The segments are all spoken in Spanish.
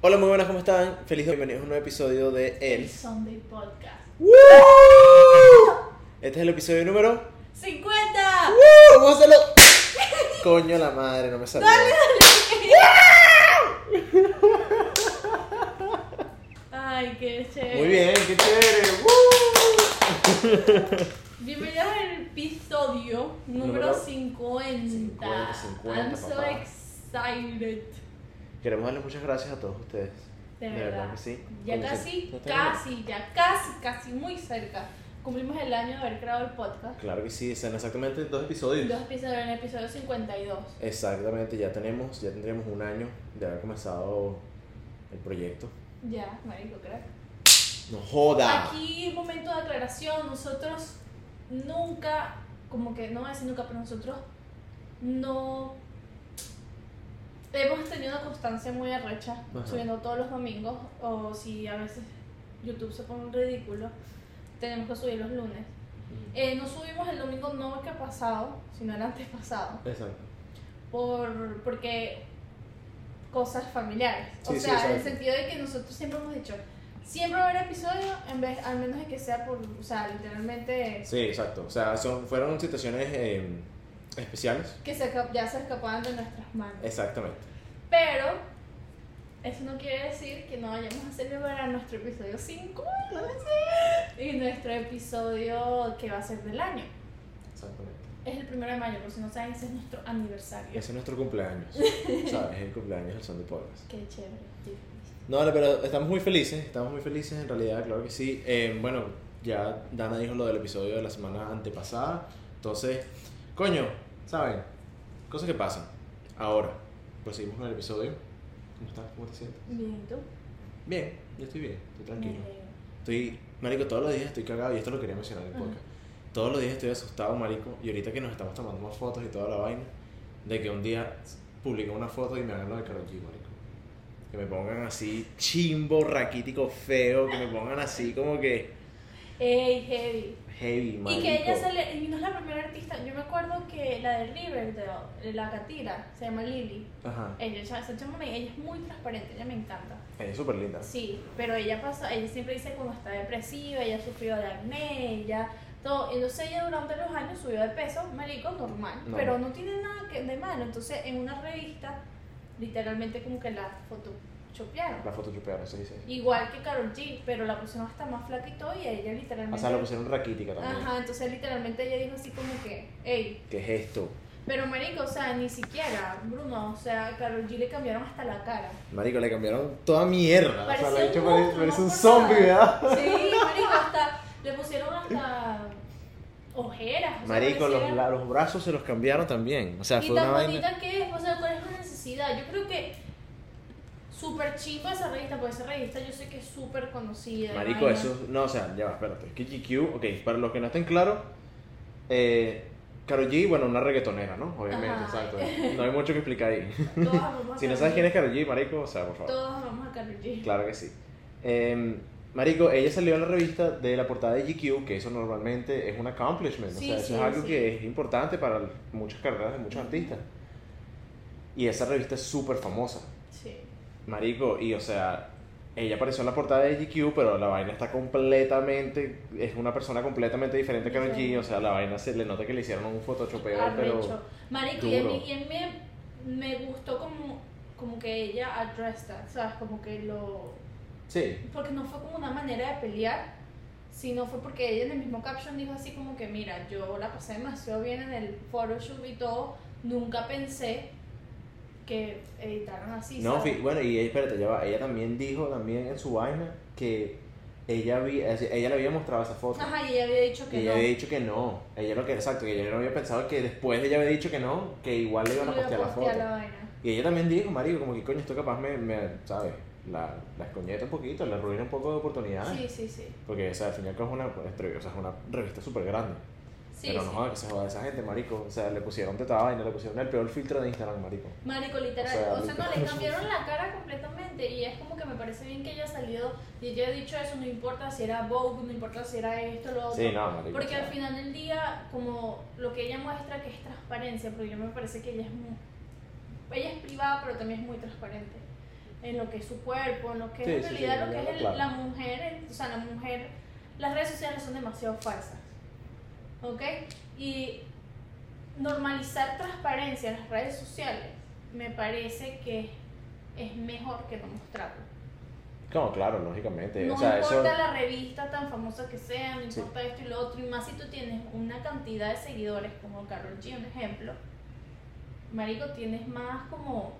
Hola, muy buenas, ¿cómo están? Feliz bienvenidos a un nuevo episodio de El El. Sunday Podcast. Este es el episodio número. ¡50! ¡Uh! ¡Vamos a hacerlo! Coño la madre, no me salió. Ay, qué chévere. Muy bien, qué chévere. ¡Uh! Bienvenidos al episodio número Número 50. 50, 50, I'm so excited. Queremos darles muchas gracias a todos ustedes. De, De verdad. verdad que sí. Ya casi, casi, ya casi, casi muy cerca. Cumplimos el año de haber creado el podcast. Claro que sí, son exactamente dos episodios. Dos episodios en el episodio 52. Exactamente, ya tenemos, ya tendríamos un año de haber comenzado el proyecto. Ya, marico, crack. No joda. Aquí, momento de aclaración, nosotros nunca, como que no voy a decir nunca, pero nosotros no hemos tenido una constancia muy arrecha, Ajá. subiendo todos los domingos, o si a veces YouTube se pone ridículo, tenemos que subir los lunes. Eh, no subimos el domingo no que ha pasado, sino el antes pasado, Exacto. por, porque cosas familiares. o sí, sea, en el sentido de que nosotros siempre hemos dicho, siempre va a haber episodio, en vez, al menos de que sea por, o sea, literalmente, Sí, exacto. O sea, son, fueron situaciones eh, especiales. que se, ya se escapaban de nuestras manos. Exactamente. Pero, eso no quiere decir que no vayamos a celebrar nuestro episodio 5 y nuestro episodio que va a ser del año. Exactamente. Es el primero de mayo, por si no saben, ese es nuestro aniversario. Ese es nuestro cumpleaños. ¿Sabes? Es el cumpleaños del Sunday Podcast. Qué chévere. No, no, pero estamos muy felices. Estamos muy felices en realidad, claro que sí. Eh, bueno, ya Dana dijo lo del episodio de la semana antepasada. Entonces, coño, ¿saben? Cosas que pasan. Ahora, proseguimos con el episodio. ¿Cómo estás? ¿Cómo te sientes? Bien, ¿y tú? Bien, yo estoy bien, estoy tranquilo. Estoy, marico, todos los días estoy cagado y esto lo quería mencionar en el podcast. Todos los días estoy asustado, marico, y ahorita que nos estamos tomando más fotos y toda la vaina, de que un día publiquen una foto y me hagan lo de Karol G, marico. Que me pongan así chimbo, raquítico, feo, que me pongan así como que Ey, heavy. heavy, marico. Y que ella sale, y no es la primera artista, yo me acuerdo que la de Riverdale, la catira, se llama Lily. Ajá, Ella, esa chamona, ella es muy transparente, ella me encanta. ella es súper linda. Sí, pero ella pasa, ella siempre dice cuando está depresiva, ella sufrió de acné, ella todo, entonces ella durante los años subió de peso, marico, normal, No. pero no tiene nada que, de malo, entonces en una revista, literalmente como que la photoshopearon. La foto chupeada, se dice. Igual que Carol G, pero la pusieron hasta más flaca y todo, y ella literalmente... O sea, lo pusieron raquítica también. Ajá, entonces literalmente ella dijo así como que, hey, ¿Qué es esto? pero marico, o sea, ni siquiera, Bruno, o sea, a Carol G le cambiaron hasta la cara. Marico, le cambiaron toda mierda. Parecía o sea, la un parece, parece un zombie. ¿verdad? Sí, marico, hasta le pusieron hasta ojeras. o sea, Marico, los, la- los brazos se los cambiaron también. O sea, Y fue tan una vaina. bonita que es, o sea, ¿cuál es la necesidad? Yo creo que súper chimba esa revista, porque esa revista yo sé que es súper conocida. Marico, eso. No, o sea, ya va, espérate. Que GQ, ok, para los que no estén claros, eh, Karol G, bueno, una reggaetonera, ¿no? Obviamente, Ajá. exacto. No hay mucho que explicar ahí. Todos amamos a si no sabes quién es Karol G, Marico, o sea, por favor. Todos amamos a Karol G. Claro que sí. Eh, marico, ella salió en la revista de la portada de GQ, que eso normalmente es un accomplishment. Sí, o sea, eso sí, es algo sí. que es importante para muchas carreras de muchos artistas. Y esa revista es súper famosa. Sí. Marico, y o sea, ella apareció en la portada de GQ, pero la vaina está completamente, es una persona completamente diferente a Karol G, o sea, la vaina se le nota que le hicieron un photoshopeo, pero... Marico, y a duro. mí, y a mí me, me gustó como, como que ella addressed that, ¿sabes? Como que lo... Sí, Porque no fue como una manera de pelear, sino fue porque ella en el mismo caption dijo así como que, mira, yo la pasé demasiado bien en el photoshoot y todo, nunca pensé que editaran así, no, bueno, y espérate, ya va, ella también dijo también en su vaina que ella, había, ella le había mostrado esa foto. Ajá, y ella había dicho Y que ella no. había dicho que no, ella lo que, exacto, que ella no había pensado que después de ella había dicho que no, que igual le iban a postear la foto. la vaina. Y ella también dijo, marico, como que coño, esto capaz me, me ¿sabes? La, la escoñeta un poquito, le arruina un poco de oportunidades. Sí, sí, sí. Porque, o sea, al final es una, o sea, es una revista súper grande. Sí, pero sí. no joda que se joda esa gente, marico. O sea, le pusieron de toda vaina, le pusieron el peor filtro de Instagram, marico. Marico, literal. O sea, O sea, no, le cambiaron la cara completamente. Y es como que me parece bien que haya salido y ella haya dicho eso. No importa si era Vogue, no importa si era esto, lo otro. Sí, no, marico. Porque o sea, al final del día, como lo que ella muestra que es transparencia, porque yo me parece que ella es muy. Ella es privada, pero también es muy transparente. en lo que es su cuerpo, en lo que Sí, es en sí, sí, realidad lo que es el- claro. la mujer, o sea, la mujer, las redes sociales son demasiado falsas, ¿ok? Y normalizar transparencia en las redes sociales me parece que es mejor que no mostrarlo. Como, claro, lógicamente. No o sea, importa eso. la revista tan famosa que sea, no Sí. importa esto y lo otro, y más si tú tienes una cantidad de seguidores como Carol G, un ejemplo, Marico, tienes más como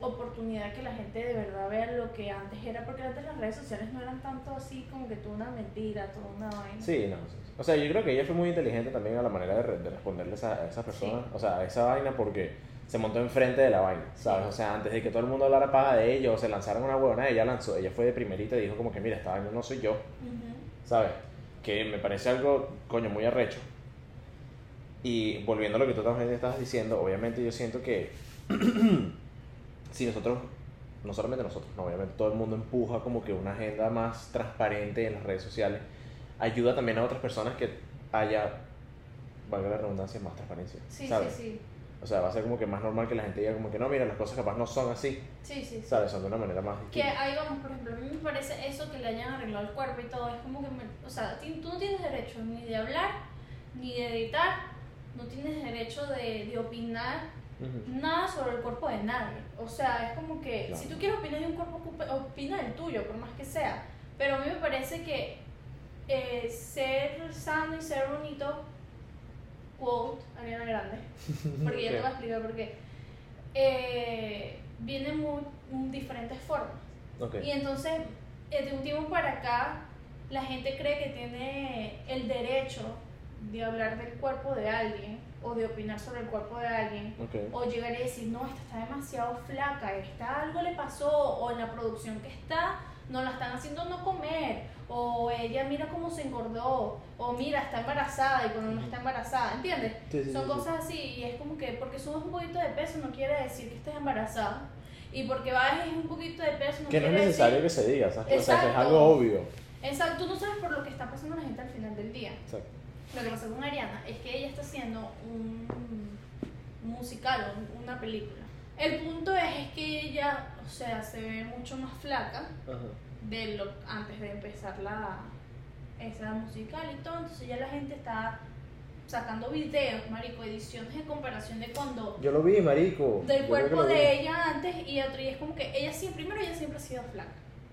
oportunidad que la gente de verdad vea lo que antes era, porque antes las redes sociales no eran tanto así como que toda una mentira, toda una vaina. Sí, no. sí. O sea, yo creo que ella fue muy inteligente también a la manera de, re- de responderle a esa, a esa persona. O sea, a esa vaina porque se montó enfrente de la vaina, ¿sabes? O sea, antes de que todo el mundo hablara paja de ella o se lanzaran una huevona, ella lanzó, ella fue de primerita y dijo como que, mira, esta vaina no soy yo. ¿sabes? Que me parece algo, coño, muy arrecho. Y volviendo a lo que tú también estabas diciendo, obviamente yo siento que si nosotros, no solamente nosotros, no, obviamente todo el mundo empuja como que una agenda más transparente en las redes sociales, ayuda también a otras personas que haya, valga la redundancia, más transparencia. Sí, ¿sabes? sí, O sea, va a ser como que más normal que la gente diga como que no, mira, las cosas capaz no son así, sí. Sí, sí, sí. ¿sabes? Son de una manera más Que distinta. ahí vamos, por ejemplo, a mí me parece eso que le hayan arreglado el cuerpo y todo, es como que, me- o sea, tú no tienes derecho ni de hablar, ni de editar, no tienes derecho de, de opinar Ujú. nada sobre el cuerpo de nadie. O sea, es como que Claro. si tú quieres opinar de un cuerpo, opina del tuyo, por más que sea. Pero a mí me parece que eh, ser sano y ser bonito, quote, Ariana Grande, porque ya te voy a explicar por qué, eh, viene muy, diferentes formas. Ok. Y entonces, eh, de un tiempo para acá, la gente cree que tiene el derecho de hablar del cuerpo de alguien o de opinar sobre el cuerpo de alguien Ok. o llegar y decir, no, esta está demasiado flaca, esta algo le pasó, o en la producción que está, no la están haciendo no comer, o ella mira cómo se engordó, o mira, está embarazada y cuando no está embarazada, ¿entiendes? Sí, sí, Son sí, cosas así, y es como que porque subes un poquito de peso no quiere decir que estés embarazada, y porque bajes un poquito de peso no Que no es necesario decir... que se diga, ¿sabes? O sea, que es Exacto. algo obvio. Exacto, tú no sabes por lo que está pasando la gente al final del día. Exacto. Lo que pasa con Ariana es que ella está haciendo un, musical, un- una película. El punto es, es que ella, o sea, se ve mucho más flaca Ajá. De lo antes de empezar la esa musical y todo, entonces ya la gente está sacando videos, marico, ediciones de comparación de cuando Yo lo vi, marico. del cuerpo de ella antes y otro y es como que ella siempre, primero ella siempre ha sido flaca.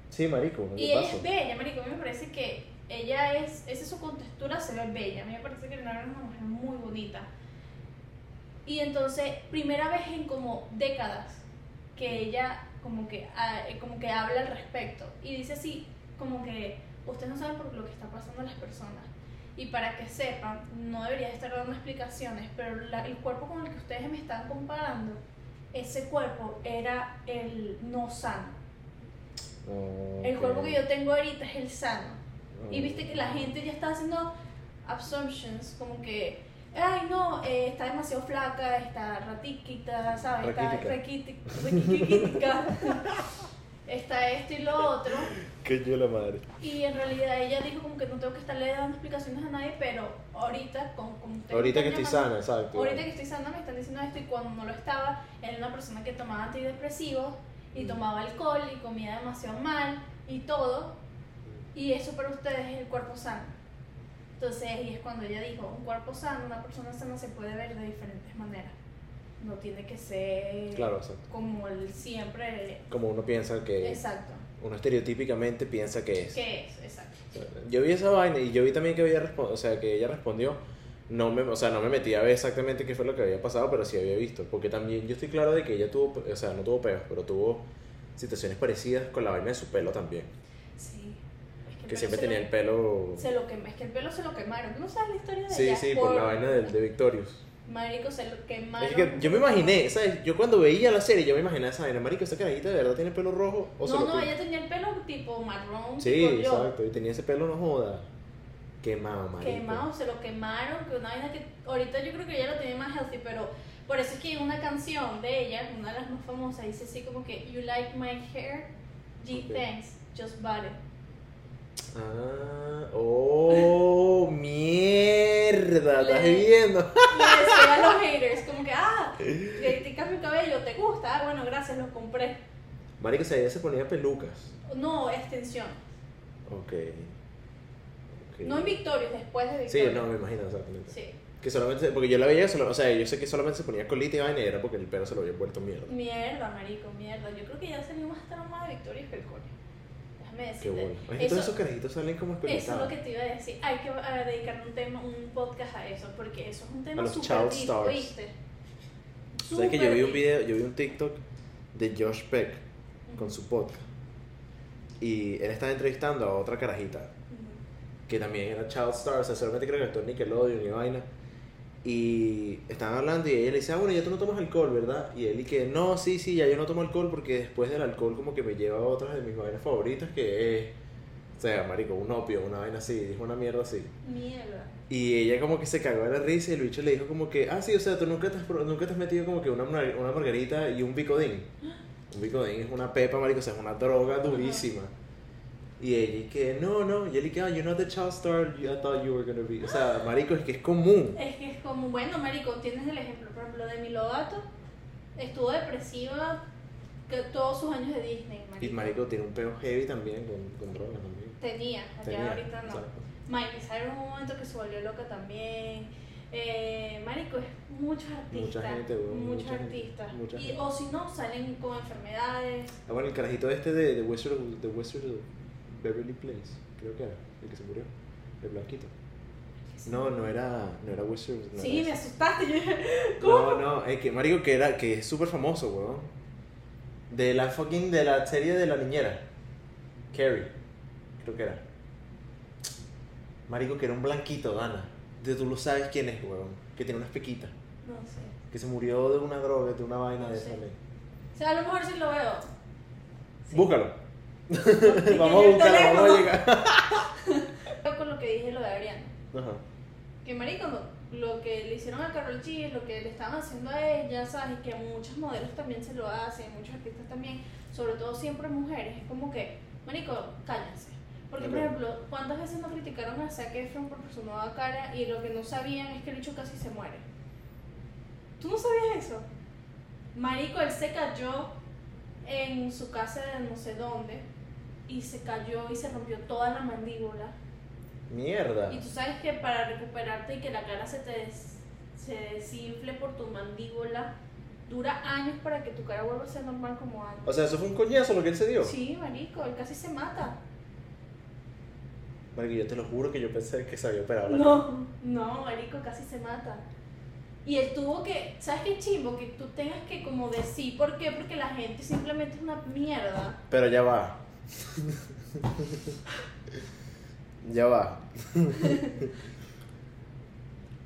Sí, marico. ¿qué Y ella pasó? es bella, marico. A mí me parece que ella es, esa es su contextura, se ve bella. A mí me parece que Leonardo es una mujer muy bonita. Y entonces, primera vez en como décadas que ella como que, ah, eh, como que habla al respecto. Y dice así, como que ustedes no saben por lo que está pasando a las personas. Y para que sepan, no debería estar dando explicaciones, pero la- el cuerpo con el que ustedes me están comparando, ese cuerpo era el no sano. El cuerpo que yo tengo ahorita es el sano. Y viste que la gente ya está haciendo assumptions, como que, ay no, eh, está demasiado flaca, está ratiquita, ¿sabes? Está raquítica, está esto y lo otro. Que yo la madre. Y en realidad ella dijo como que no tengo que estarle dando explicaciones a nadie, pero ahorita, con, ustedes Ahorita que estoy sana, exacto. Ahorita que estoy sana me están diciendo esto y cuando no lo estaba, era una persona que tomaba antidepresivos y Mm. tomaba alcohol y comía demasiado mal y todo. Y eso para ustedes es el cuerpo sano. Entonces, y es cuando ella dijo, un cuerpo sano, una persona sana se puede ver de diferentes maneras. No tiene que ser Claro, exacto. como el siempre. Como uno piensa que. Exacto. Uno estereotípicamente piensa que es. ¿Qué es? Exacto. Yo vi esa vaina y yo vi también que respondido, o sea, que ella respondió. No me, o sea, no me metí a ver exactamente qué fue lo que había pasado, pero sí había visto. Porque también yo estoy claro de que ella tuvo, o sea, no tuvo peos, pero tuvo situaciones parecidas con la vaina de su pelo también. Sí. Que siempre tenía lo- el pelo. Se lo quema, es que el pelo se lo quemaron. ¿Tú no sabes la historia de Sí, ella? sí, por la vaina de, de Victorious. Marico, se lo quemaron. Es que yo me imaginé, ¿sabes? Yo cuando veía la serie, yo me imaginé esa vaina. Marico, esa carajita de verdad tiene pelo rojo. O No, no, ella tenía el pelo tipo marrón. Sí, tipo yo. exacto. Y tenía ese pelo, no joda. Quemado, marico. Quemado, se lo quemaron, que una vaina que ahorita yo creo que ella lo tiene más healthy, pero por eso es que una canción de ella, una de las más famosas, dice así como que You like my hair, G thanks, just bought it. Ah, oh, mierda, ¿estás Le- viendo? Le decía a los haters como que, ah, criticas mi cabello, ¿te gusta? Ah, bueno, gracias, lo compré. Marico, o sea, ella se ponía pelucas. No, extensión. Ok. Ok. No en Victorious, después de Sí, Victorious. no, me imagino exactamente. Sí. Que solamente, porque yo la veía, solo- o sea, yo sé que solamente se ponía colita y vaina y era porque el pelo se lo había vuelto mierda. Mierda, marico, mierda. Yo creo que ya salió más trauma de Victorious que el coño. Déjame Qué decirte. bueno. Oye, todos esos carajitos salen como Eso es lo que te iba a decir. Hay que eh, dedicar un tema, un podcast a eso, porque eso es un tema súper deep. ¿oíste? ¿Sabes que yo vi un video, yo vi un TikTok de Josh Peck con Ujú, su podcast. Y él estaba entrevistando a otra carajita ujú. que también era Child Star, o sea, solamente creo que actuó en Nickelodeon y vaina. Y estaban hablando y ella le dice, ah, bueno, ya tú no tomas alcohol, ¿verdad? Y él y que, no, sí, sí, ya yo no tomo alcohol porque después del alcohol como que me lleva a otras de mis vainas favoritas que es, o sea, marico, un opio, una vaina así, dijo una mierda así. Mierda. Y ella como que se cagó de la risa y el bicho le dijo como que, ah, sí, o sea, tú nunca te has, nunca te has metido como que una, una margarita y un bicodín. Un bicodín es una pepa, marico, o sea, es una droga durísima. Y ella y que, no, no, y él y que, ah, you're not the child star I thought you were gonna be. O sea, marico, es que es común. Es que es como, bueno, marico, tienes el ejemplo, por ejemplo, de Lovato. Estuvo depresiva que todos sus años de Disney, marico. Y marico tiene un peo heavy también con, con drogas también. Tenía, Tenía, ya ahorita no. exacto. Miley Cyrus un momento que se volvió loca también. Eh, marico, es muchos artistas. Mucha gente, weón, Muchos mucha gente, artistas. mucha y, gente. o si no, salen con enfermedades. Ah, bueno, el carajito este de, de Wizard, of- de Wizard of Beverly Place, creo que era, el que se murió, el blanquito. No, no era, no era Wizard. no sí, era me asustaste. ¿cómo? No, no, es que Marico que era, que es súper famoso, weón. De la fucking, de la serie de la niñera. Carrie, creo que era. Marico que era un blanquito, Dana. De tú lo sabes quién es, weón. Que tiene unas pequitas. No sé. Que se murió de una droga, de una vaina de esa ley. O sea, a lo mejor sí lo veo. Sí. Búscalo. Vamos a buscarlo, vamos a llegar. Con lo que dije lo de Ariana. Ajá. Que marico, lo, lo que le hicieron a Carol G, lo que le estaban haciendo a ella, ¿sabes? Y que a muchos modelos también se lo hacen, muchos artistas también, sobre todo siempre mujeres, es como que, marico, cállense. Porque, por Ok. ejemplo, ¿cuántas veces no criticaron a Zac Efron por su nueva cara y lo que no sabían es que el bicho casi se muere? ¿Tú no sabías eso? Marico, él se cayó en su casa de no sé dónde y se cayó y se rompió toda la mandíbula. Mierda. Y tú sabes que para recuperarte y que la cara se te des- se desinfle por tu mandíbula, dura años para que tu cara vuelva a ser normal como antes. O sea, eso fue un coñazo lo que él se dio. Sí, marico, él casi se mata. Marico, yo te lo juro que yo pensé que se había operado la No, no, marico, casi se mata. Y él tuvo que, ¿sabes qué chimbo? Que tú tengas que como decir, ¿por qué? Porque la gente simplemente es una mierda. Pero ya va. Ya va.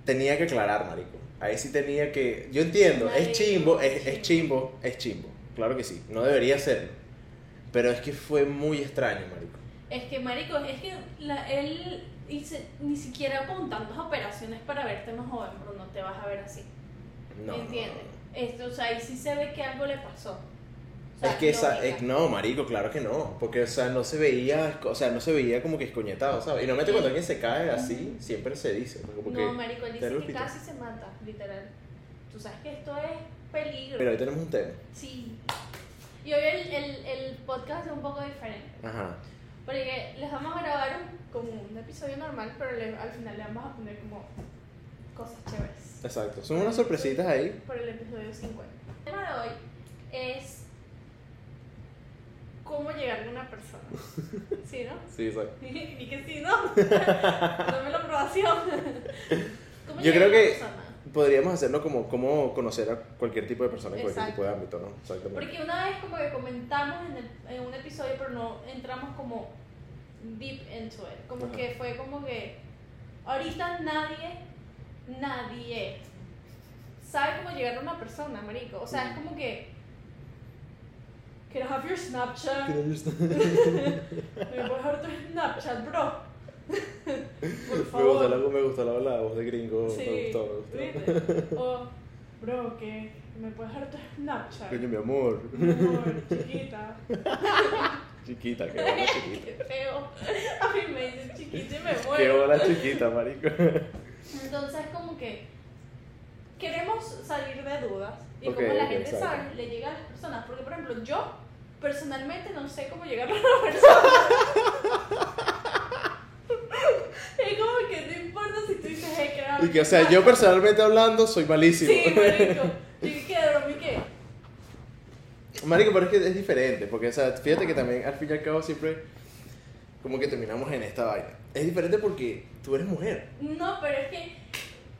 tenía que aclarar, marico. Ahí sí tenía que. Yo entiendo, es chimbo, es, es chimbo, es chimbo. Claro que sí. No debería serlo. Pero es que fue muy extraño, marico. Es que, marico, es que la- él hice, ni siquiera con tantas operaciones para verte más joven, pero no te vas a ver así. No. ¿Entiendes? Esto, o sea, ahí sí se ve que algo le pasó. O sea, Es que esa, es- no, marico, claro que no, porque o sea, no se veía, o sea, no se veía como que escoñetado, ¿sabes? Y normalmente cuando alguien se cae así, siempre se dice, ¿no? como que No, marico, él dice que hospital. casi se mata, literal. Tú sabes que esto es peligro. Pero hoy tenemos un tema. Sí. Y hoy el, el, el podcast es un poco diferente. Ajá. Porque les vamos a grabar un- como un episodio normal, pero le- al final le vamos a poner como cosas chéveres. Exacto. Son unas sorpresitas ahí. Por el episodio 50. El tema de hoy es cómo llegarle a una persona. ¿Sí, no? Sí, exacto. Ni que sí, ¿no? Dame la aprobación. ¿Cómo Yo creo a una que persona? podríamos hacerlo como cómo conocer a cualquier tipo de persona en cualquier tipo de ámbito, ¿no? Exactamente. Porque una vez como que comentamos en, el- en un episodio, pero no entramos como deep into it. Como Ajá. que fue como que ahorita nadie, nadie sabe cómo llegar a una persona, marico. O sea, es como que... Can I have your Snapchat? ¿Me puedes dar tu Snapchat, bro? Por Me gustó, favor. la, me gustó la, la voz de gringo, Sí, me gustó, me gustó. ¿viste? O, bro, que me puedes dar tu Snapchat. Coño, mi amor. Mi amor, chiquita. Chiquita, qué bola Qué chiquita. feo. A mí me dicen chiquita y me Qué muero. bola chiquita, marico. Entonces, como que queremos salir de dudas. Y Ok, como la gente exacto. sabe, le llega a las personas. Porque, por ejemplo, yo personalmente no sé cómo llegar a una persona. es como que no importa si tú dices, hey, que Y que, o sea, yo personalmente hablando soy malísimo. Sí, marico. ¿Y qué, Dromi, qué? Marico, pero es que es diferente, porque, o sea, fíjate que también al fin y al cabo siempre como que terminamos en esta vaina. Es diferente porque tú eres mujer. No, pero es que,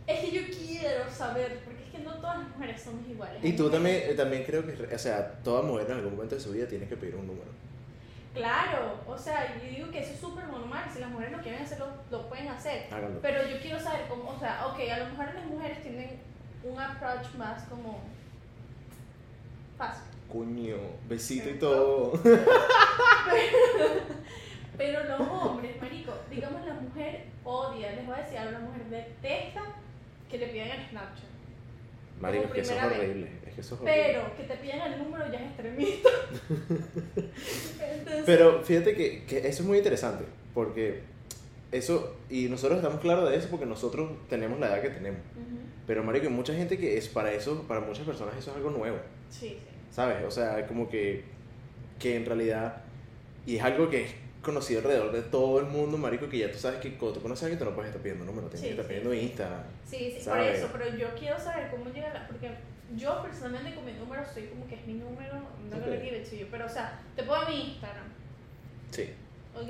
es que yo quiero saber, todas las mujeres somos iguales. Y tú también, eh, también creo que, o sea, toda mujer en algún momento de su vida tiene que pedir un número. Claro, o sea, yo digo que eso es súper normal, si las mujeres lo quieren hacer, lo, lo pueden hacer. Háganlo. Pero yo quiero saber cómo, o sea, ok, a lo mejor las mujeres tienen un approach más como fácil. Coño, besito y todo. Pero los hombres, marico, digamos la mujer odia, les voy a decir algo, la mujer detesta que le pidan el Snapchat. Marico, es que eso es horrible. Es que eso es horrible. Pero que te pidan el número ya es extremista. Entonces, Pero fíjate que, que eso es muy interesante, porque eso, y nosotros estamos claros de eso porque nosotros tenemos la edad que tenemos. Ujú. Pero Marico, hay mucha gente que es para eso, para muchas personas eso es algo nuevo, Sí, sí. ¿sabes? O sea, como que, que en realidad, y es algo que es conocido alrededor de todo el mundo, Marico, que ya tú sabes que cuando tú conoces a alguien tú no puedes estar pidiendo número, tienes Sí, que estar sí, pidiendo. Instagram. Sí, sí, por ¿Sabe? eso, pero yo quiero saber cómo llega la. Porque yo personalmente con mi número soy como que es mi número, no Ok. gonna give it to you, pero o sea, te pongo mi Instagram, Sí,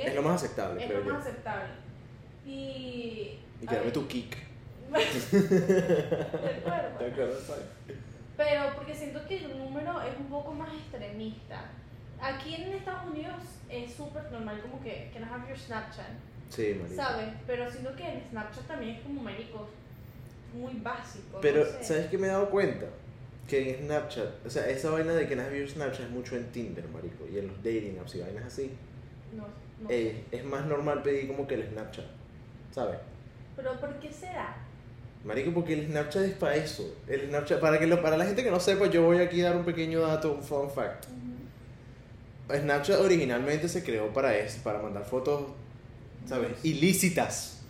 es lo más aceptable, Es creo lo yo. más aceptable. Y. Y que ver, tu kick. de acuerdo. ¿Te acuerdas, sabes? Pero porque siento que el número es un poco más extremista. Aquí en Estados Unidos es súper normal como que can I have your Snapchat, Sí, Marico. ¿sabes? Pero siento que el Snapchat también es como marico muy básico. Pero, no sé. ¿sabes qué me he dado cuenta? Que en Snapchat, o sea, esa vaina de que nadie vio Snapchat es mucho en Tinder, marico, y en los dating apps y vainas así. No, no Eh, es más normal pedir como que el Snapchat, ¿sabes? Pero ¿por qué será? Marico, porque el Snapchat es para eso. El Snapchat, para, que lo, para la gente que no sepa, yo voy aquí a dar un pequeño dato, un fun fact. Snapchat originalmente se creó para eso, para mandar fotos, ¿sabes? Ilícitas.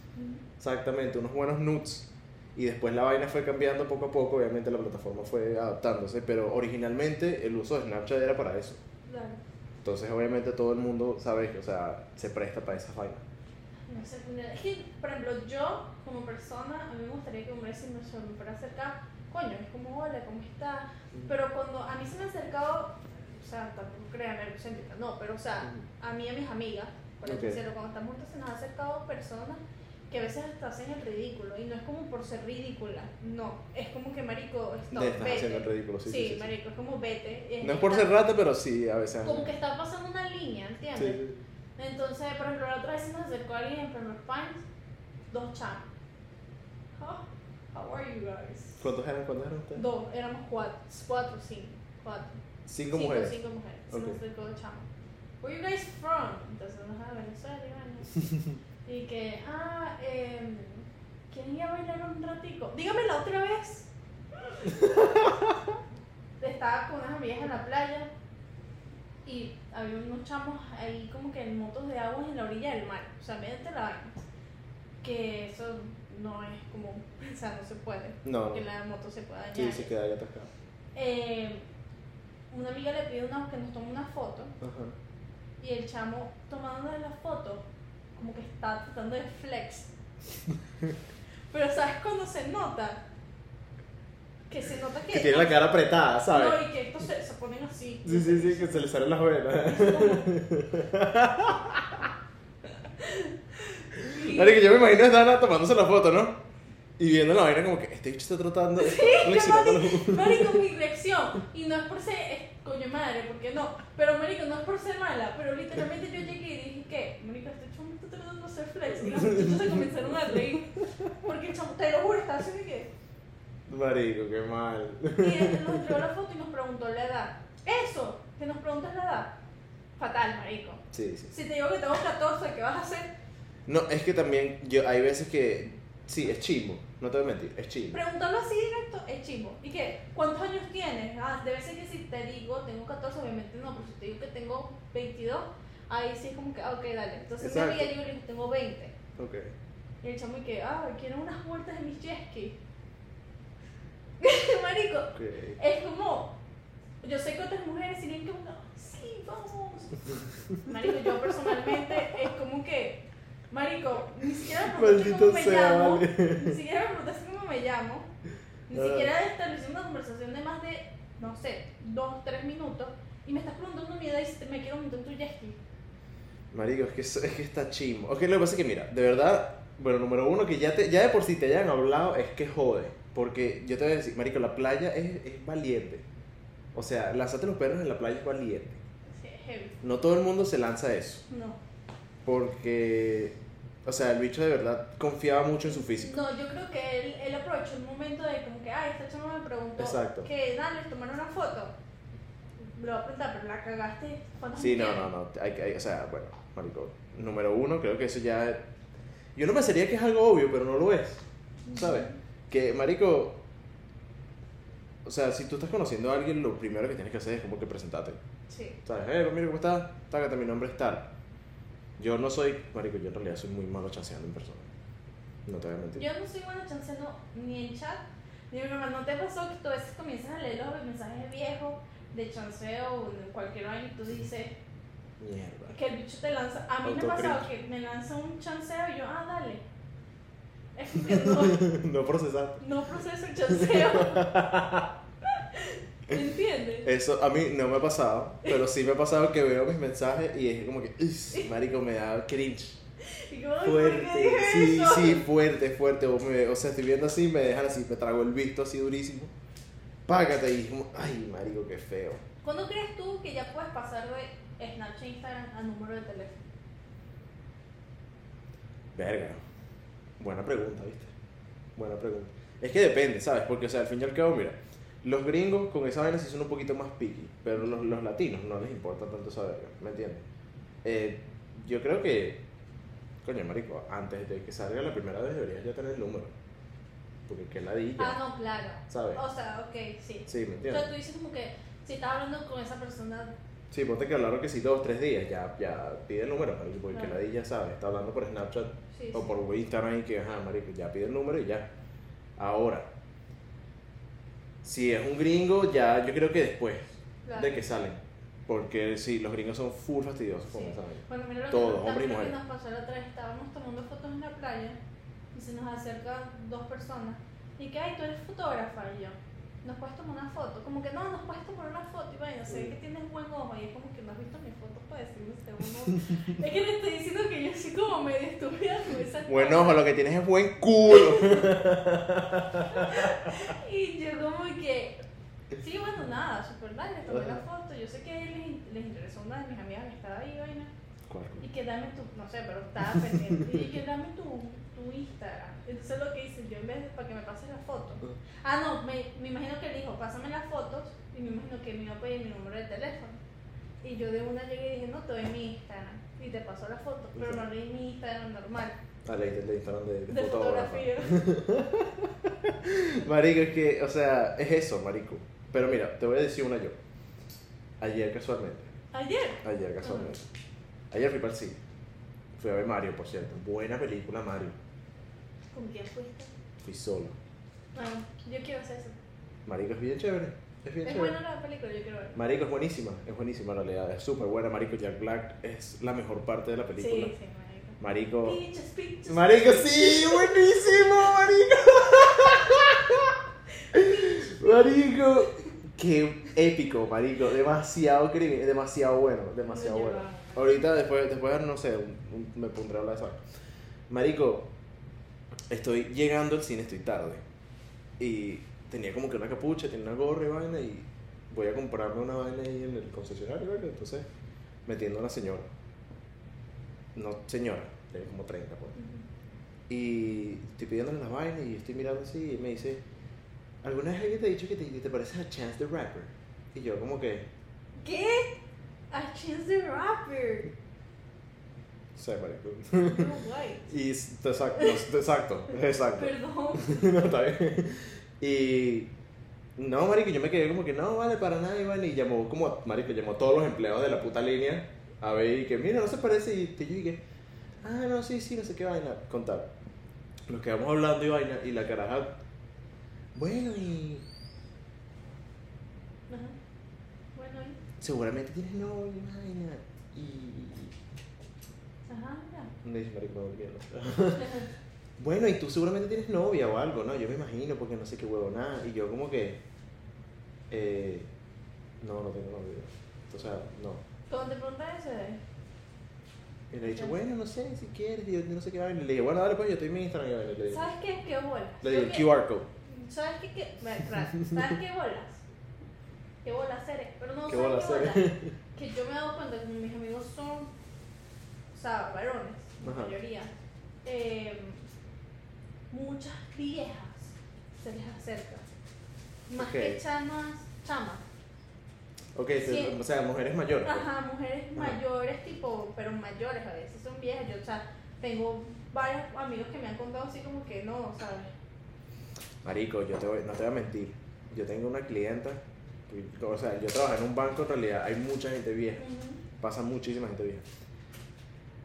Exactamente, unos buenos nudes. Y después la vaina fue cambiando poco a poco, obviamente la plataforma fue adaptándose, pero originalmente el uso de Snapchat era para eso. Claro. Entonces obviamente todo el mundo, ¿sabes? O sea, se presta para esas vainas. No sé, es que, por ejemplo, yo como persona, a mí me gustaría que un hombre se me, fuera acercar, coño, es como, hola, ¿cómo estás? Pero cuando a mí se me ha acercado, o sea, tampoco crean egocéntrica, no, pero o sea, a mí y a mis amigas, por Ok. así decirlo, cuando estamos juntas se nos ha acercado personas que a veces hasta hacen el ridículo, y no es como por ser ridícula, no, es como que marico, stop, estás vete. haciendo el ridículo, sí, Sí, sí, sí, sí. marico, es como vete. No es por ser rata, pero sí, a veces. Como que está pasando una línea, ¿entiendes? Sí, sí. Entonces, por ejemplo, la otra vez se nos acercó alguien en Primrose Pines, dos chamos. Huh? How are you guys? ¿Cuántos eran? ¿Cuántos eran ustedes? Dos, éramos cuatro, cuatro, cinco, cuatro. Cinco mujeres. Cinco mujeres. Se Ok. nos acercó dos chamos. Where you guys from? Entonces, nos a Venezuela y. Y que, ah, eh, ¿quieren ir a bailar un ratico? Dígame la otra vez. Estaba con unas amigas en la playa y había unos chamos ahí como que en motos de agua en la orilla del mar, o sea, mediante la vaina. Que eso no es como, o sea, no se puede. No, Que la moto se pueda dañar. Sí, se queda ahí atascado. Eh, una amiga le pide una, que nos tome una foto Ajá. y el chamo tomando la foto como que está tratando de flex. Pero ¿sabes cuando se nota? Que se nota que... Que tiene la cara apretada, ¿sabes? No, y que estos se, se ponen así. Sí, sí, sí, que se le salen las venas. Y- Marico, yo me imagino a Dana tomándose la foto, ¿no? Y viendo la vaina como que este bicho está tratando de flexionando los- Marico, mi reacción, y no es por ser, es, coño madre, porque no, pero Marico, no es por ser mala, pero literalmente yo llegué y dije que, Marico, este chamo está tratando de hacer flex, y los muchachos se comenzaron a reír, porque el chamo, te lo juro, estaba haciendo que, Marico, qué mal. y él nos entregó la foto y nos preguntó la edad, eso, que nos preguntas la edad, fatal, Marico, Sí, sí. si te digo que tengo 14, ¿qué vas a hacer? No, es que también yo hay veces que sí, es chimbo, no te voy a mentir, es chimbo. Preguntarlo así directo es chivo. ¿Y qué? ¿Cuántos años tienes? Ah, debe ser que si te digo tengo 14, obviamente no, pero si te digo que tengo 22, ahí sí es como que, ah, ok, dale. Entonces amiga digo, le tengo 20. Ok. Y el chamo y que, ah, quiero unas vueltas de mis jet ski. Marico, Ok. es como, Yo sé que otras mujeres siguen como, sí, vamos. Marico, yo personalmente es como que, Marico, ni siquiera me preguntaste Maldito cómo me sea, llamo, vale. ni siquiera me preguntaste cómo me llamo, ni Ah. siquiera establecí una conversación de más de, no sé, dos, tres minutos, y me estás preguntando mi edad y si te- me quiero montar en tu jet ski. Marico, es que, es que está chimo. Ok, lo que pasa es que, mira, de verdad, bueno, número uno, que ya, te, ya de por sí te hayan hablado, es que jode. Porque yo te voy a decir, Marico, la playa es, es valiente. O sea, lanzarte los perros en la playa es valiente. Sí, es heavy. No todo el mundo se lanza eso. No. Porque, o sea, el bicho de verdad confiaba mucho en su físico. No, yo creo que él, él aprovechó el momento de como que, ay, esta chama me preguntó Exacto. que, dale, tomar una foto. Le voy a preguntar, pero la cagaste. ¿cuántas Sí, no, no, no. Hay, hay- o sea, bueno, Marico, número uno, creo que eso ya. Yo no pensaría que es algo obvio, pero no lo es. ¿Sabes? Que, Marico. O sea, si tú estás conociendo a alguien, lo primero que tienes que hacer es como que presentarte. Sí. ¿Sabes? Eh, mira, ¿cómo estás? Tágate, mi nombre es tal. Yo no soy. Marico, yo en realidad soy muy malo chanceando en persona. No te voy a mentir. Yo no soy buena chanceando ni en chat, ni en normal. ¿No te pasó que tú a veces comienzas a leer los mensajes viejos de chanceo o de cualquier vaina y tú dices Mierda. que el bicho te lanza? A mí me ha pasado que me lanza un chanceo y yo, ah, dale. Es como que no, no procesaste. no proceso el chanceo. ¿Me entiendes? Eso a mí no me ha pasado, pero sí me ha pasado que veo mis mensajes y es como que, "Uy, marico, me da cringe. Y como, "Ay, ¿por qué Fuerte, dije sí, eso?". sí, fuerte, fuerte. O, me- o sea, estoy viendo así, me dejan así, me trago el visto así durísimo. Págate y como, ay, marico, qué feo. ¿Cuándo crees tú que ya puedes pasar de Snapchat e Instagram a número de teléfono? Verga. Buena pregunta, ¿viste? Buena pregunta. Es que depende, ¿sabes? Porque, o sea, al fin y al cabo, mira, los gringos con esa vaina sí son un poquito más picky, pero los, los latinos no les importa tanto esa verga, ¿me entiendes? Eh, yo creo que, coño, marico, antes de que salga la primera vez deberías ya tener el número. Porque qué ladilla, Ah, no, claro. ¿sabes? O sea, ok, sí. Sí, ¿me O sea, entiendes? tú dices como que si estás hablando con esa persona, Sí, ponte que hablaron que sí dos, tres días, ya, ya pide el número, marico, porque Claro. que ladilla, ¿sabes? Está hablando por Snapchat sí, o sí. por Instagram y que, ajá, marico, ya pide el número y ya. Ahora, si es un gringo, ya yo creo que después Claro. de que salen. Porque sí, los gringos son full fastidiosos con Sí. esa. Bueno, mira lo Todos, que, hombre y también lo mujer. que nos pasó la otra vez, estábamos tomando fotos en la playa y se nos acercan dos personas y que, ay, tú eres fotógrafa y yo, ¿nos puedes tomar una foto? Como que no, nos puedes tomar una foto y se ve que tienes buen ojo y es como que no has visto mi foto para decirme este uno. es que le estoy diciendo que yo soy como medio estúpida con esa Bueno, ojo, lo que tienes es buen culo. Y yo como que, sí, bueno, nada, super les tomé la foto, yo sé que a les, les interesó una de mis amigas que estaba ahí, vaina. Y que dame tu, no sé, pero estaba pendiente. Y que dame tu, tu Instagram. Entonces lo que hice yo en vez de para que me pases la foto. Ah, no, me, me imagino que él dijo, pásame las fotos. Y me imagino que me iba a pedir mi número de teléfono. Y yo de una llegué y dije, no, te doy mi Instagram. Y te paso la foto. Pero no leí mi Instagram normal. Ah, leíste el Instagram de, de De fotografía. Marico, es que, o sea, es eso, marico. Pero mira, te voy a decir una yo. Ayer casualmente. Ayer. Ayer casualmente. Ayer fui para el cine. Fui a ver Mario, por cierto. Buena película, Mario. ¿Con quién fuiste? Fui solo. Ah, yo quiero hacer eso. Marico, es bien chévere. Es bien Es chévere. buena la película, yo quiero ver. Marico es buenísima, es buenísima en realidad, es súper buena. Marico Jack Black es la mejor parte de la película. Sí, sí, marico. Marico. Pinches, pinches. Marico, sí, buenísimo, Marico. Marico, qué épico, Marico. Demasiado crimen, demasiado bueno, demasiado bueno. Ahorita, después, después no sé, un- un- me pondré a hablar de eso. Marico, estoy llegando al cine, estoy tarde. Y tenía como que una capucha, tenía una gorra y vaina. Y voy a comprarme una vaina ahí en el concesionario, ¿verdad? Entonces, metiendo a una señora. No, señora, tiene como 30, pues. Y estoy pidiéndole las vainas y estoy mirando así y me dice, ¿alguna vez alguien te ha dicho que te, te pareces a Chance the Rapper? Y yo como que, ¿Qué? A Chance the Rapper. No sé, marico. No, guay. Y exacto, no, exacto, exacto. Perdón. no, está bien. Y no, marico, yo me quedé como que no vale para nada, Iván. Y llamó como, marico, llamó a todos los empleados de la puta línea a ver y que, mira, no se parece. Y yo dije, ah, no, sí, sí, no sé qué vaina. Contar. Nos quedamos hablando y vaina. Y la caraja, bueno, y Ajá. seguramente tienes novio, vaina. Y. Me dice, marico, no. Bueno, y tú seguramente tienes novia o algo, ¿no? Yo me imagino, porque no sé qué huevo, nada. Y yo, como que. Eh, no, no tengo novio. O sea, no. Cuando te preguntan eso, eh, Y le he dicho, bueno, no sé, si quieres, yo no sé qué vaina. Y le dije, bueno, dale, pues yo estoy en mi Instagram. Y le ¿sabes qué? ¿Qué bolas? le digo Yo el QR code. ¿Sabes qué? qué? Claro, ¿Sabes qué bolas? ¿Qué bolas eres? Pero no ¿Qué ¿sabes bolas qué eres? bolas? Que yo me he dado cuenta que mis amigos son, o sea, varones, Ajá. mayoría. eh, muchas viejas se les acerca. Más que chamas, chamas. Ok, Sí. o sea, mujeres mayores. pues. Ajá, mujeres Ajá. mayores, tipo, pero mayores a veces son viejas. Yo, o sea, tengo varios amigos que me han contado así como que no, ¿sabes? Marico, yo te voy- no te voy a mentir. Yo tengo una clienta, o sea, yo trabajo en un banco, en realidad hay mucha gente vieja, Ujú. pasa muchísima gente vieja.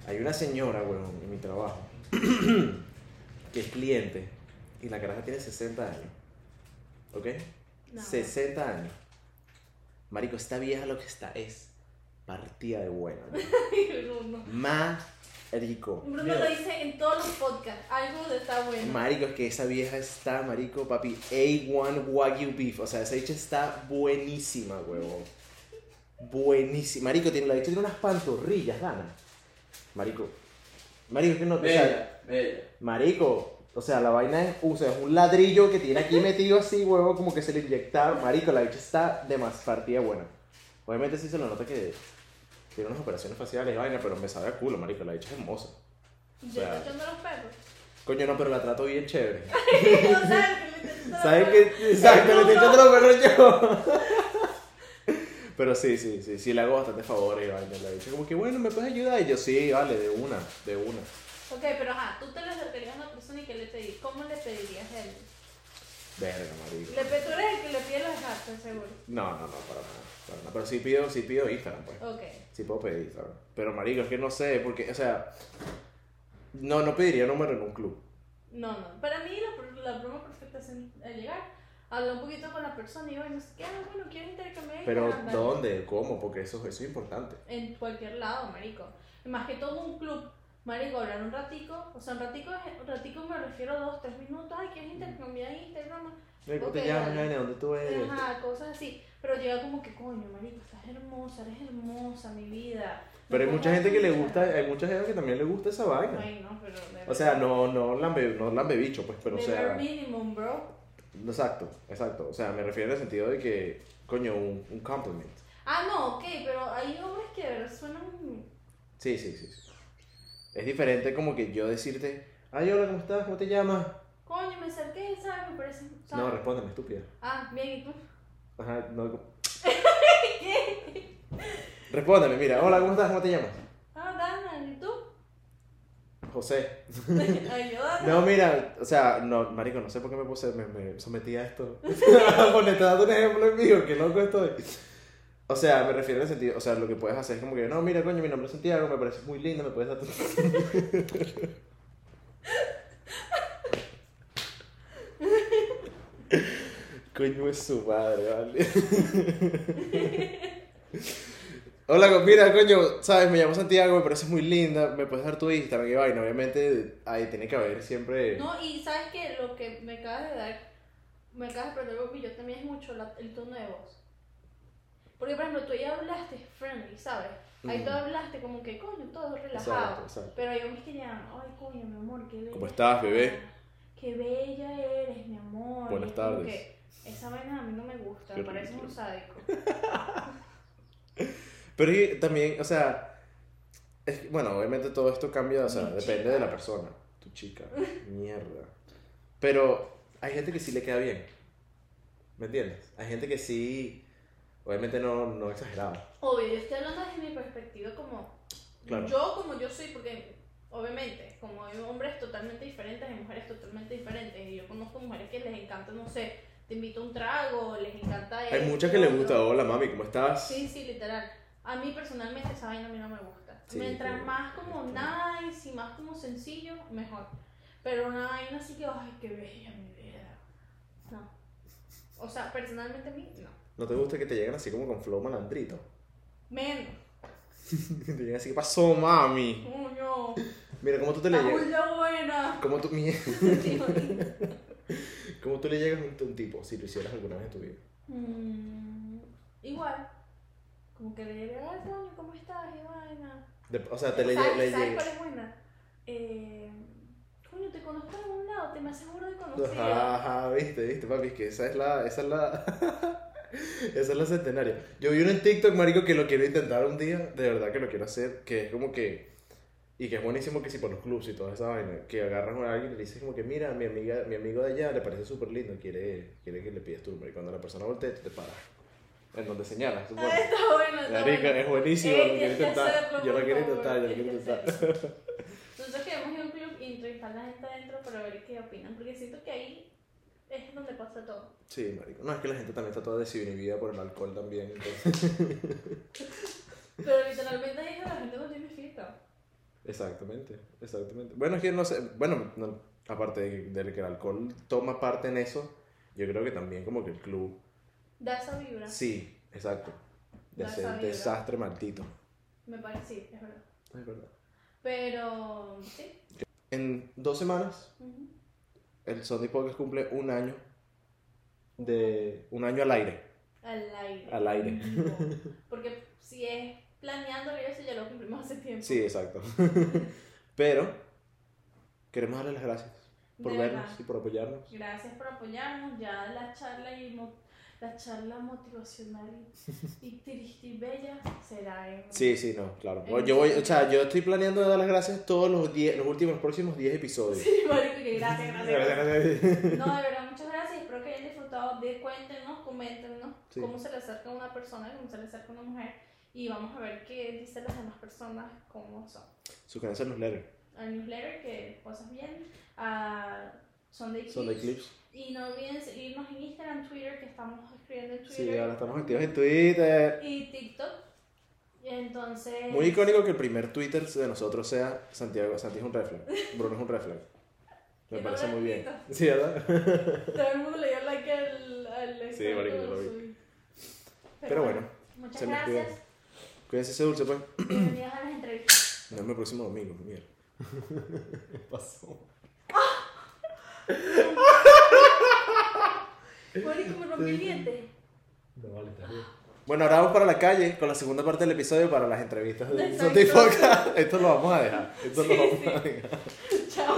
Hay una señora, weón, en mi trabajo, que es cliente, y la caraja tiene 60 años, ¿ok? No. 60 años. Marico, esta vieja lo que está es partida de buena. ¿no? Bruno. Marico. Bruno lo dice en todos los podcasts. Algo de está bueno. Marico, es que esa vieja está, marico, papi, A1 Wagyu Beef. O sea, esa bicha está buenísima, huevón. Buenísima. Marico, tiene, la bicha tiene unas pantorrillas, Dana. Marico. Marico, que no o sea, Bella, bella. Marico, o sea, la vaina es, o sea, es un ladrillo que tiene aquí metido así, huevo, como que se le inyectaron. Marico, la bicha está de más partida buena. Obviamente sí se lo nota que tiene unas operaciones faciales y vaina, pero me sabe a culo, marico, la bicha es hermosa. Yo sea- estoy echando los perros. Coño, no, pero la trato bien chévere. No sabes que le estoy echando los perros yo. Pero sí, sí, sí, sí, le hago bastante favores y vaina. Le dice como que, bueno, ¿me puedes ayudar? Y yo, sí, vale, de una, de una. Ok, pero ajá, tú te le acercarías a una persona y ¿qué le pedirías? ¿Cómo le pedirías a él? Verga, marico. Le tú eres el que le pide las cartas, seguro. No, no, no, para nada. para nada. Pero sí pido, sí pido Instagram, pues. Ok. Sí puedo pedir Instagram. Pero, marico, es que no sé, porque, o sea... No, no pediría número en un club. No, no. Para mí la, la broma perfecta es en- al llegar, hablar un poquito con la persona y yo, no sé qué, ah, bueno, ¿quieres intercambiar? Pero, Ah. ¿dónde? ¿Cómo? Porque eso, eso es importante. En cualquier lado, marico. Más que todo un club, marico, hablar un ratico, o sea, un ratico, un ratico me refiero a dos, tres minutos, ay, ¿quieres intercambiar Instagram? ¿Cómo Ok, te llamas? ¿Dónde tú eres? Ajá, cosas así. Pero llega como que, coño, marico, estás hermosa, eres hermosa, mi vida. Pero hay mucha gente que le gusta, hay mucha gente que también le gusta esa vaina. Ay, no, pero... O sea, no, no lambe, no lambe bicho, pues, pero o sea... bare minimum, bro. Exacto, exacto. O sea, me refiero en el sentido de que, coño, un, un compliment. Ah, no, ok, pero hay hombres que suenan... Sí, sí, sí. Es diferente como que yo decirte, ay, hola, ¿cómo estás? ¿Cómo te llamas? Coño, me acerqué, ¿sabes? Me parece... ¿sabes? No, respóndeme, estúpida. Ah, bien, ¿y tú? Ajá, no. Respóndeme, mira, hola, ¿cómo estás? ¿Cómo te llamas? Ah, Dana, ¿y tú? José. Ayúdame. No, mira, o sea, no, marico, no sé por qué me puse, me, me sometí a esto. Porque te dando un ejemplo en vivo, qué loco estoy. O sea, me refiero en el sentido, o sea, lo que puedes hacer es como que, no, mira, coño, mi nombre es Santiago, me pareces muy linda, me puedes dar tu... coño es su madre, vale. Hola, mira, coño, sabes, me llamo Santiago, me pareces muy linda, me puedes dar tu Instagram y vaina. Obviamente, ahí tiene que haber siempre. No, y ¿sabes qué? Lo que me acabas de dar, me acabas de perder un yo también es mucho la- el tono de voz. Porque, por ejemplo, tú ya hablaste friendly, ¿sabes? Ahí tú hablaste como que, coño, todo relajado. Exacto, exacto. Pero hay hombres que ay, coño, mi amor, qué bella. ¿Cómo estás, bebé? estás, Qué bella eres, mi amor. Buenas tardes. que esa vaina a mí no me gusta, me parece un sádico. Pero y también, o sea, es bueno, obviamente todo esto cambia, o sea, Mi depende chica. de la persona. Tu chica, mierda. Pero hay gente que sí le queda bien. ¿Me entiendes? Hay gente que sí, obviamente no, no exagerado. Obvio, yo estoy hablando desde mi perspectiva como Claro. yo como yo soy, porque obviamente, como hay hombres totalmente diferentes, hay mujeres totalmente diferentes, y yo conozco mujeres que les encanta, no sé, te invito a un trago, les encanta Hay muchas que le otro. gusta, hola mami, ¿cómo estás? Sí, sí, literal. A mí personalmente esa vaina a mí no me gusta. Sí, Mientras más como nice y más como sencillo, mejor. Pero una vaina así que, ay, qué bella mi vida. No. O sea, personalmente a mí, no. ¿No te gusta que te lleguen así como con flow malandrito? Men, Te llegan así, ¿qué pasó, mami? coño, Mira, ¿cómo tú te le llegas? bulla buena. ¿Cómo tú, mi- ¿Cómo tú le llegas a un, un tipo si lo hicieras alguna vez en tu vida? Mm, igual. Como que le diré, ay, coño, ¿cómo estás? Y vaina. De- o sea, te le, ¿Sabes, le ¿sabes cuál es buena? Eh, coño, te conozco de algún lado, te me aseguro de conocido. Ajá, ajá, viste, viste, papi, es que esa es la, esa es la, esa es la centenaria. Yo vi uno en TikTok, marico, que lo quiero intentar un día, de verdad que lo quiero hacer, que es como que, y que es buenísimo que si por los clubs y toda esa vaina, que agarras a alguien y le dices como que, mira, mi amiga, mi amigo de allá le parece súper lindo, quiere, quiere que le pides tu número, y cuando la persona voltea, tú te paras, en donde señalas, supongo. Ah, está bueno, está Marico, bueno. es buenísimo, Ey, lo quiero intentar, yo lo quiero intentar, yo lo quiero intentar. Nosotros queremos ir a un club y entrevistar a la gente adentro para ver qué opinan, porque siento que ahí es donde pasa todo. Sí, marico, no, es que la gente también está toda desinhibida por el alcohol también, entonces... Pero literalmente ahí es donde la gente no tiene filtro. Exactamente, exactamente. Bueno, es que no sé, bueno, no- aparte de, de que el alcohol toma parte en eso, yo creo que también como que el club, Da esa vibra. sí, exacto, de Da vibra. desastre maldito. Me parece, sí, es verdad. Es verdad. Pero, sí. En dos semanas, ujú. el Sony Podcast cumple un año de, un año al aire. Al aire. Al aire. vivo. Porque si es planeándolo y eso ya lo cumplimos hace tiempo. Sí, exacto. Pero, queremos darle las gracias por De vernos verdad. y por apoyarnos. Gracias por apoyarnos. Ya la charla y mo- la charla motivacional y, y triste y bella será en. Sí, sí, no, claro. En Yo voy, o sea, yo estoy planeando dar las gracias todos los, diez, los últimos, próximos 10 episodios. Sí, marico, que gracias, gracias. Gracias. No, de verdad, muchas gracias. Espero que hayan disfrutado. De, cuéntenos, coméntenos Sí. cómo se le acerca a una persona, cómo se le acerca a una mujer. Y vamos a ver qué dicen las demás personas, cómo son. Suscríbanse al newsletter. Al newsletter, que cosas bien. A Sunday Clips. Son de clips. Y no olviden seguirnos en Instagram, Twitter, que estamos escribiendo en Twitter. Sí, ahora estamos activos en Twitter. Y TikTok. Entonces. Muy icónico que el primer Twitter de nosotros sea Santiago. Santi es un red flag. Bruno es un red flag. Me parece muy bien. Sí, ¿verdad? Todo el mundo le dio like al. al Sí, marico, yo lo vi. Pero bueno, Muchas gracias. Cuídense ese dulce, pues. Bienvenidos a las entrevistas. Nos vemos el próximo domingo. Mierda. ¿Qué pasó? Marico, me rompí el diente. No vale, está bien. Bueno, ahora vamos para la calle con la segunda parte del episodio para las entrevistas de Exacto. Podcast. Esto lo vamos a dejar. Esto lo vamos sí. a dejar. Chao.